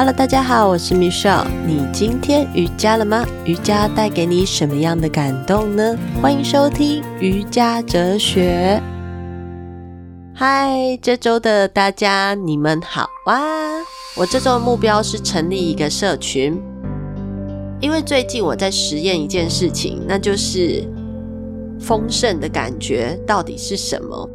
Hello，大家好，我是 Michelle。你今天瑜伽了吗？瑜伽带给你什么样的感动呢？欢迎收听瑜伽哲学。嗨，这周的大家，你们好啊！我这周的目标是成立一个社群，因为最近我在实验一件事情，那就是丰盛的感觉到底是什么？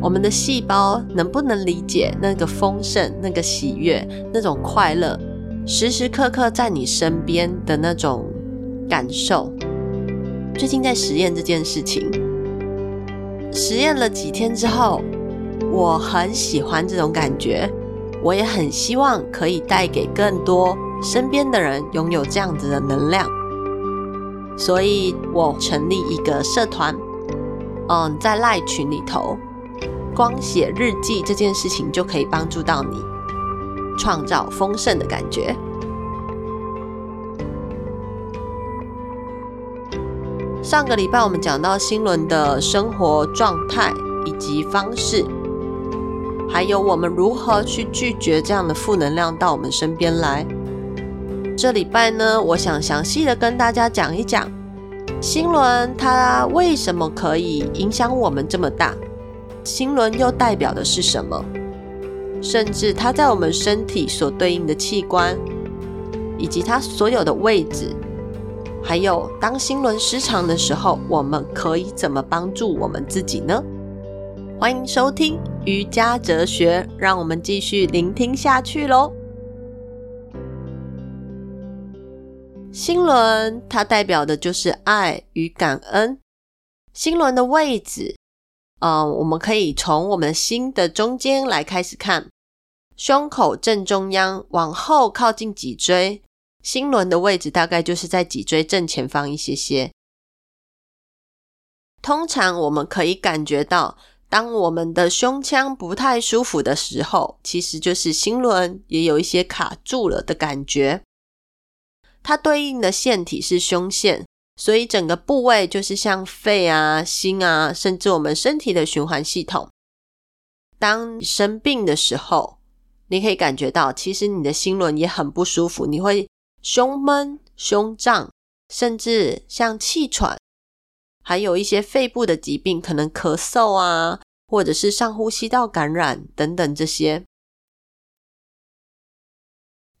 我们的细胞能不能理解那个丰盛、那个喜悦、那种快乐，时时刻刻在你身边的那种感受？最近在实验这件事情，实验了几天之后，我很喜欢这种感觉，我也很希望可以带给更多身边的人拥有这样子的能量，所以我成立一个社团，嗯，在赖群里头。光写日记这件事情就可以帮助到你创造丰盛的感觉。上个礼拜我们讲到心轮的生活状态以及方式，还有我们如何去拒绝这样的负能量到我们身边来。这礼拜呢，我想详细的跟大家讲一讲心轮它为什么可以影响我们这么大。心轮又代表的是什么？甚至它在我们身体所对应的器官，以及它所有的位置，还有当心轮失常的时候，我们可以怎么帮助我们自己呢？欢迎收听瑜伽哲学，让我们继续聆听下去喽。心轮它代表的就是爱与感恩。心轮的位置。嗯，我们可以从我们心的中间来开始看，胸口正中央往后靠近脊椎，心轮的位置大概就是在脊椎正前方一些些。通常我们可以感觉到，当我们的胸腔不太舒服的时候，其实就是心轮也有一些卡住了的感觉。它对应的腺体是胸腺。所以整个部位就是像肺啊、心啊，甚至我们身体的循环系统。当你生病的时候，你可以感觉到，其实你的心轮也很不舒服，你会胸闷、胸胀，甚至像气喘，还有一些肺部的疾病，可能咳嗽啊，或者是上呼吸道感染等等这些。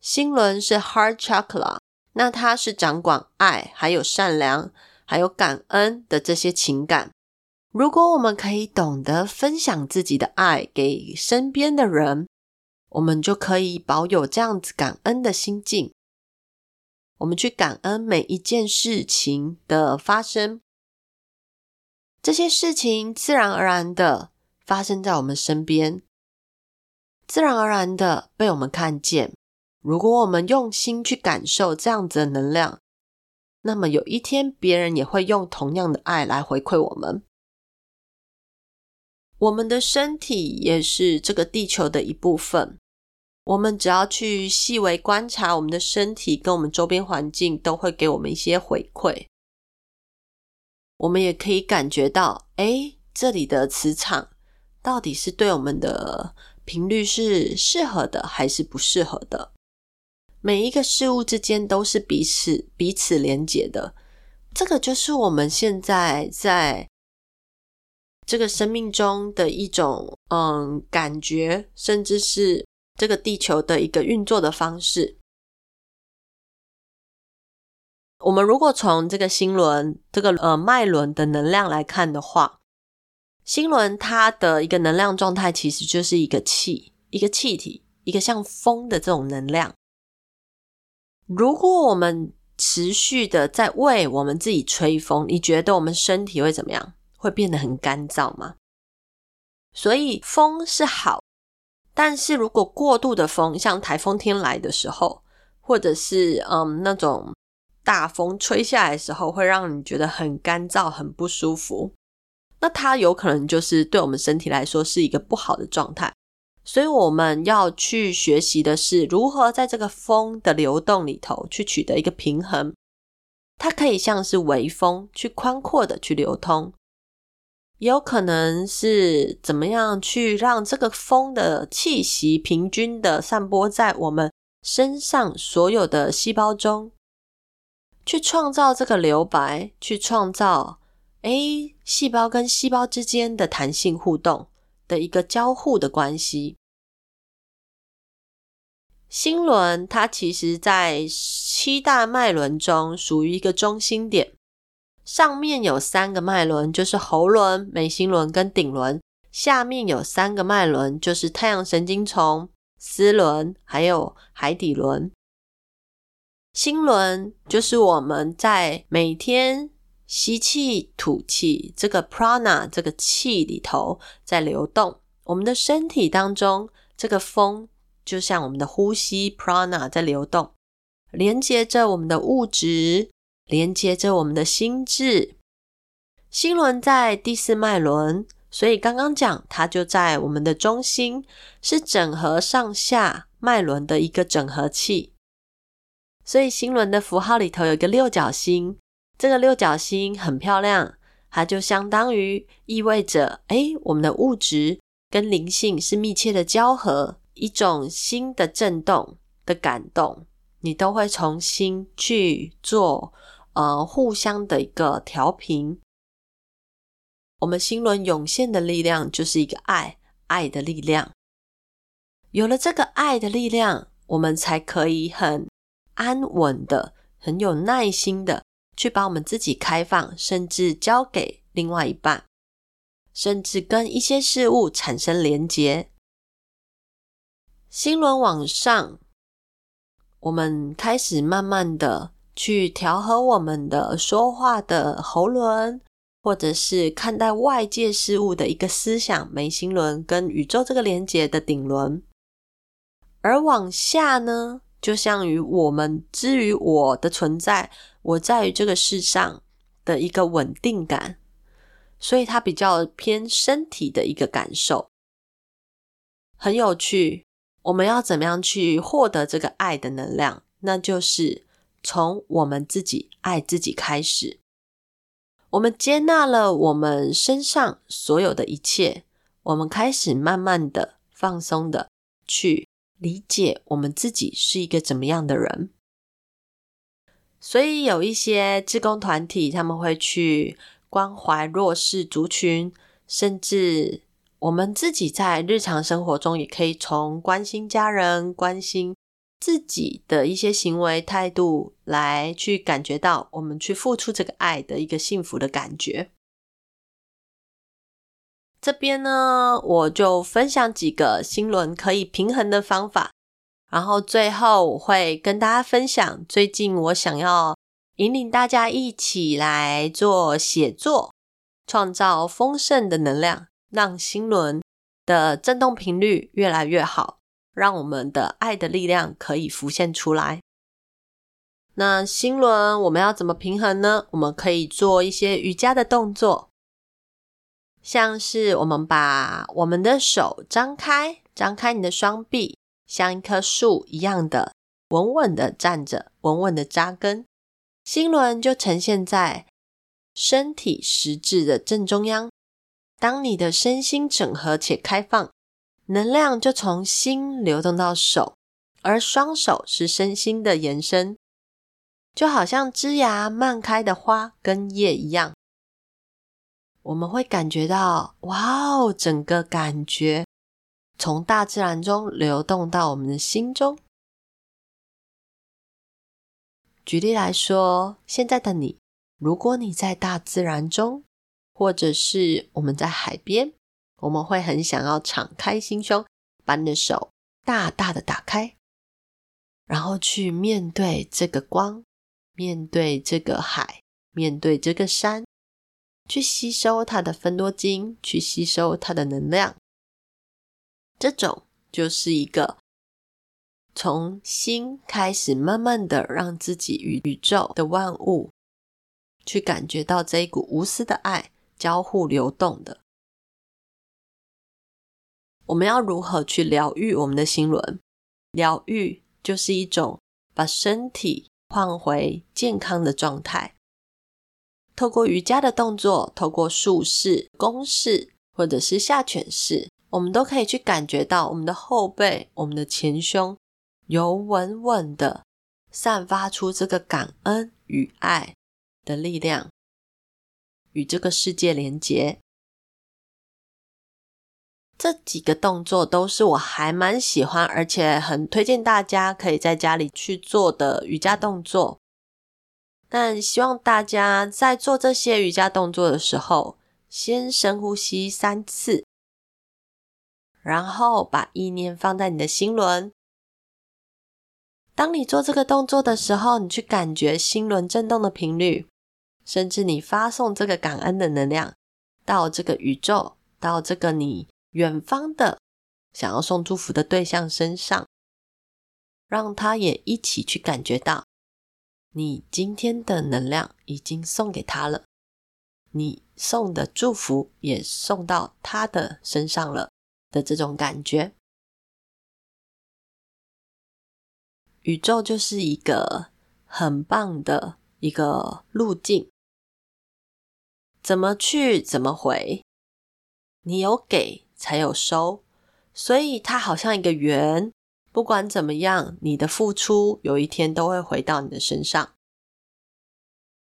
心轮是 Heart Chakra。那它是掌管爱，还有善良，还有感恩的这些情感。如果我们可以懂得分享自己的爱给身边的人，我们就可以保有这样子感恩的心境。我们去感恩每一件事情的发生，这些事情自然而然的发生在我们身边，自然而然的被我们看见。如果我们用心去感受这样子的能量，那么有一天别人也会用同样的爱来回馈我们。我们的身体也是这个地球的一部分，我们只要去细微观察我们的身体跟我们周边环境，都会给我们一些回馈。我们也可以感觉到，诶，这里的磁场到底是对我们的频率是适合的，还是不适合的？每一个事物之间都是彼此彼此连结的，这个就是我们现在在这个生命中的一种嗯感觉，甚至是这个地球的一个运作的方式。我们如果从这个星轮这个呃脉轮的能量来看的话，星轮它的一个能量状态其实就是一个气，一个气体，一个像风的这种能量。如果我们持续的在为我们自己吹风，你觉得我们身体会怎么样？会变得很干燥吗？所以风是好，但是如果过度的风，像台风天来的时候，或者是嗯那种大风吹下来的时候，会让你觉得很干燥、很不舒服，那它有可能就是对我们身体来说是一个不好的状态。所以我们要去学习的是如何在这个风的流动里头去取得一个平衡。它可以像是微风，去宽阔的去流通，也有可能是怎么样去让这个风的气息平均的散播在我们身上所有的细胞中，去创造这个留白，去创造诶，细胞跟细胞之间的弹性互动的一个交互的关系。心轮它其实在七大脉轮中属于一个中心点，上面有三个脉轮，就是喉轮、眉心轮跟顶轮；下面有三个脉轮，就是太阳神经丛、丝轮还有海底轮。心轮就是我们在每天吸气、吐气这个 prana 这个气里头在流动，我们的身体当中这个风。就像我们的呼吸 prana 在流动，连接着我们的物质，连接着我们的心智。心轮在第四脉轮，所以刚刚讲它就在我们的中心，是整合上下脉轮的一个整合器。所以心轮的符号里头有一个六角星，这个六角星很漂亮，它就相当于意味着，诶，我们的物质跟灵性是密切的交合。一种新的震动的感动，你都会重新去做，呃，互相的一个调频。我们心轮涌现的力量就是一个爱，爱的力量。有了这个爱的力量，我们才可以很安稳的、很有耐心的去把我们自己开放，甚至交给另外一半，甚至跟一些事物产生连结。心轮往上，我们开始慢慢的去调和我们的说话的喉轮，或者是看待外界事物的一个思想，眉心轮跟宇宙这个连接的顶轮。而往下呢，就像于我们之于我的存在，我在于这个世上的一个稳定感，所以它比较偏身体的一个感受，很有趣。我们要怎么样去获得这个爱的能量？那就是从我们自己爱自己开始。我们接纳了我们身上所有的一切，我们开始慢慢的放松的去理解我们自己是一个怎么样的人。所以有一些志工团体，他们会去关怀弱势族群，甚至。我们自己在日常生活中，也可以从关心家人、关心自己的一些行为态度来去感觉到，我们去付出这个爱的一个幸福的感觉。这边呢，我就分享几个心轮可以平衡的方法，然后最后我会跟大家分享，最近我想要引领大家一起来做写作，创造丰盛的能量。让心轮的振动频率越来越好，让我们的爱的力量可以浮现出来。那心轮我们要怎么平衡呢？我们可以做一些瑜伽的动作，像是我们把我们的手张开，张开你的双臂，像一棵树一样的稳稳的站着，稳稳的扎根。心轮就呈现在身体实质的正中央。当你的身心整合且开放，能量就从心流动到手，而双手是身心的延伸，就好像枝芽漫开的花跟叶一样。我们会感觉到，哇哦，整个感觉从大自然中流动到我们的心中。举例来说，现在的你，如果你在大自然中。或者是我们在海边，我们会很想要敞开心胸，把你的手大大的打开，然后去面对这个光，面对这个海，面对这个山，去吸收它的芬多精，去吸收它的能量。这种就是一个从心开始，慢慢的让自己与宇宙的万物去感觉到这一股无私的爱。交互流动的，我们要如何去疗愈我们的心轮？疗愈就是一种把身体换回健康的状态，透过瑜伽的动作，透过树式、弓式或者是下犬式，我们都可以去感觉到我们的后背、我们的前胸有稳稳的散发出这个感恩与爱的力量，与这个世界连结。这几个动作都是我还蛮喜欢，而且很推荐大家可以在家里去做的瑜伽动作。但希望大家在做这些瑜伽动作的时候，先深呼吸三次，然后把意念放在你的心轮。当你做这个动作的时候，你去感觉心轮震动的频率，甚至你发送这个感恩的能量到这个宇宙，到这个你。远方的想要送祝福的对象身上，让他也一起去感觉到你今天的能量已经送给他了，你送的祝福也送到他的身上了的这种感觉。宇宙就是一个很棒的一个路径，怎么去怎么回，你有给。才有收，所以它好像一个圆，不管怎么样，你的付出有一天都会回到你的身上。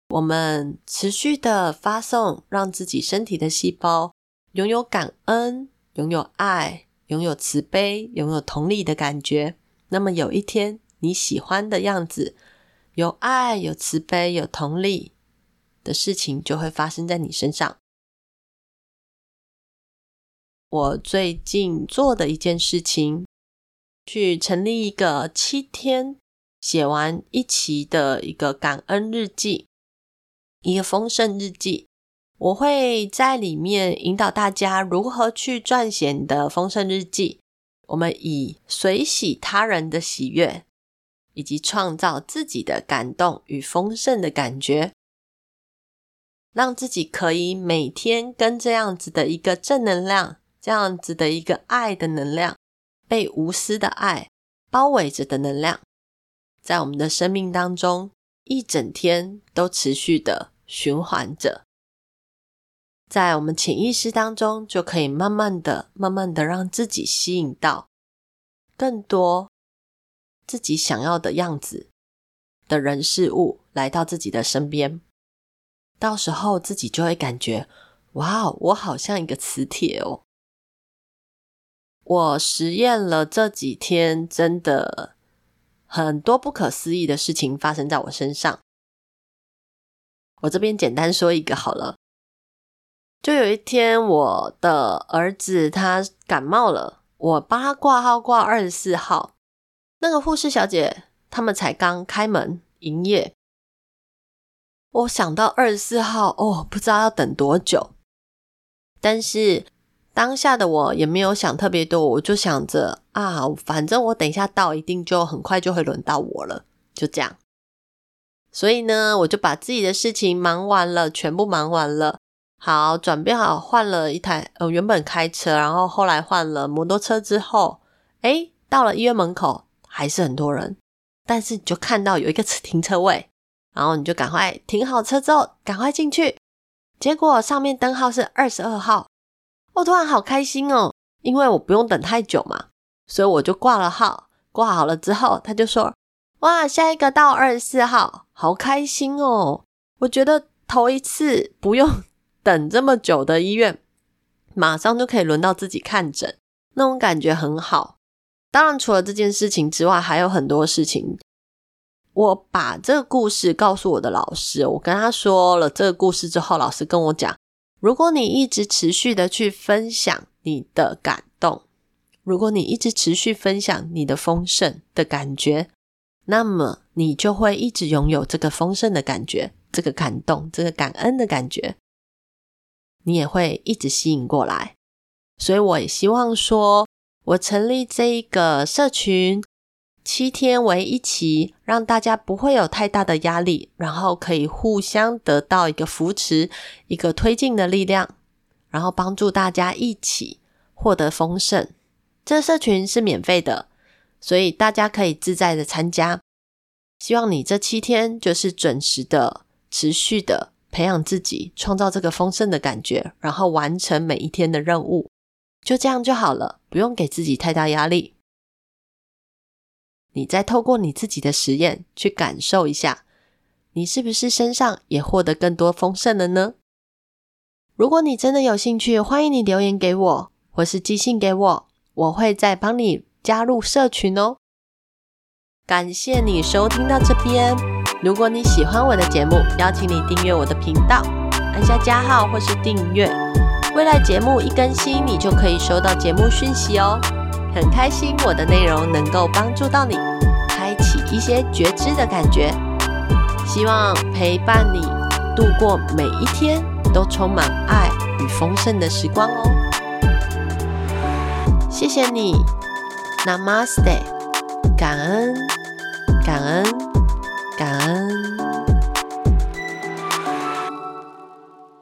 我们持续的发送，让自己身体的细胞拥有感恩、拥有爱、拥有慈悲、拥有同理的感觉。那么有一天，你喜欢的样子，有爱、有慈悲、有同理的事情，就会发生在你身上。我最近做的一件事情，去成立一个七天写完一期的一个感恩日记，一个丰盛日记。我会在里面引导大家如何去撰写你的丰盛日记。我们以随喜他人的喜悦，以及创造自己的感动与丰盛的感觉，让自己可以每天跟这样子的一个正能量。这样子的一个爱的能量，被无私的爱包围着的能量，在我们的生命当中一整天都持续的循环着，在我们潜意识当中，就可以慢慢的、慢慢的让自己吸引到更多自己想要的样子的人事物来到自己的身边，到时候自己就会感觉，哇，我好像一个磁铁哦。我实验了这几天，真的很多不可思议的事情发生在我身上。我这边简单说一个好了。就有一天，我的儿子他感冒了，我帮他挂号挂二十四号，那个护士小姐他们才刚开门营业。我想到二十四号，哦，不知道要等多久，但是。当下的我也没有想特别多，我就想着啊，反正我等一下到，一定就很快就会轮到我了，就这样。所以呢，我就把自己的事情忙完了，全部忙完了。好，转变好，换了一台，呃，原本开车，然后后来换了摩托车之后，诶，到了医院门口还是很多人，但是你就看到有一个停车位，然后你就赶快停好车之后，赶快进去。结果上面灯号是二十二号。我突然好开心哦，因为我不用等太久嘛，所以我就挂了号。挂好了之后，他就说：“哇，下一个到二十四号，好开心哦！”我觉得头一次不用 等这么久的医院，马上就可以轮到自己看诊，那种感觉很好。当然，除了这件事情之外，还有很多事情。我把这个故事告诉我的老师，我跟他说了这个故事之后，老师跟我讲。如果你一直持续的去分享你的感动，如果你一直持续分享你的丰盛的感觉，那么你就会一直拥有这个丰盛的感觉，这个感动，这个感恩的感觉，你也会一直吸引过来。所以我也希望说，我成立这一个社群。七天为一期，让大家不会有太大的压力，然后可以互相得到一个扶持、一个推进的力量，然后帮助大家一起获得丰盛。这社群是免费的，所以大家可以自在的参加。希望你这七天就是准时的、持续的培养自己，创造这个丰盛的感觉，然后完成每一天的任务。就这样就好了，不用给自己太大压力。你再透过你自己的实验去感受一下，你是不是身上也获得更多丰盛了呢？如果你真的有兴趣，欢迎你留言给我，或是寄信给我，我会再帮你加入社群哦。感谢你收听到这边。如果你喜欢我的节目，邀请你订阅我的频道，按下加号或是订阅。未来节目一更新，你就可以收到节目讯息哦。很开心我的内容能够帮助到你，开启一些觉知的感觉。希望陪伴你度过每一天。都充满爱与丰盛的时光哦！谢谢你，Namaste，感恩，感恩。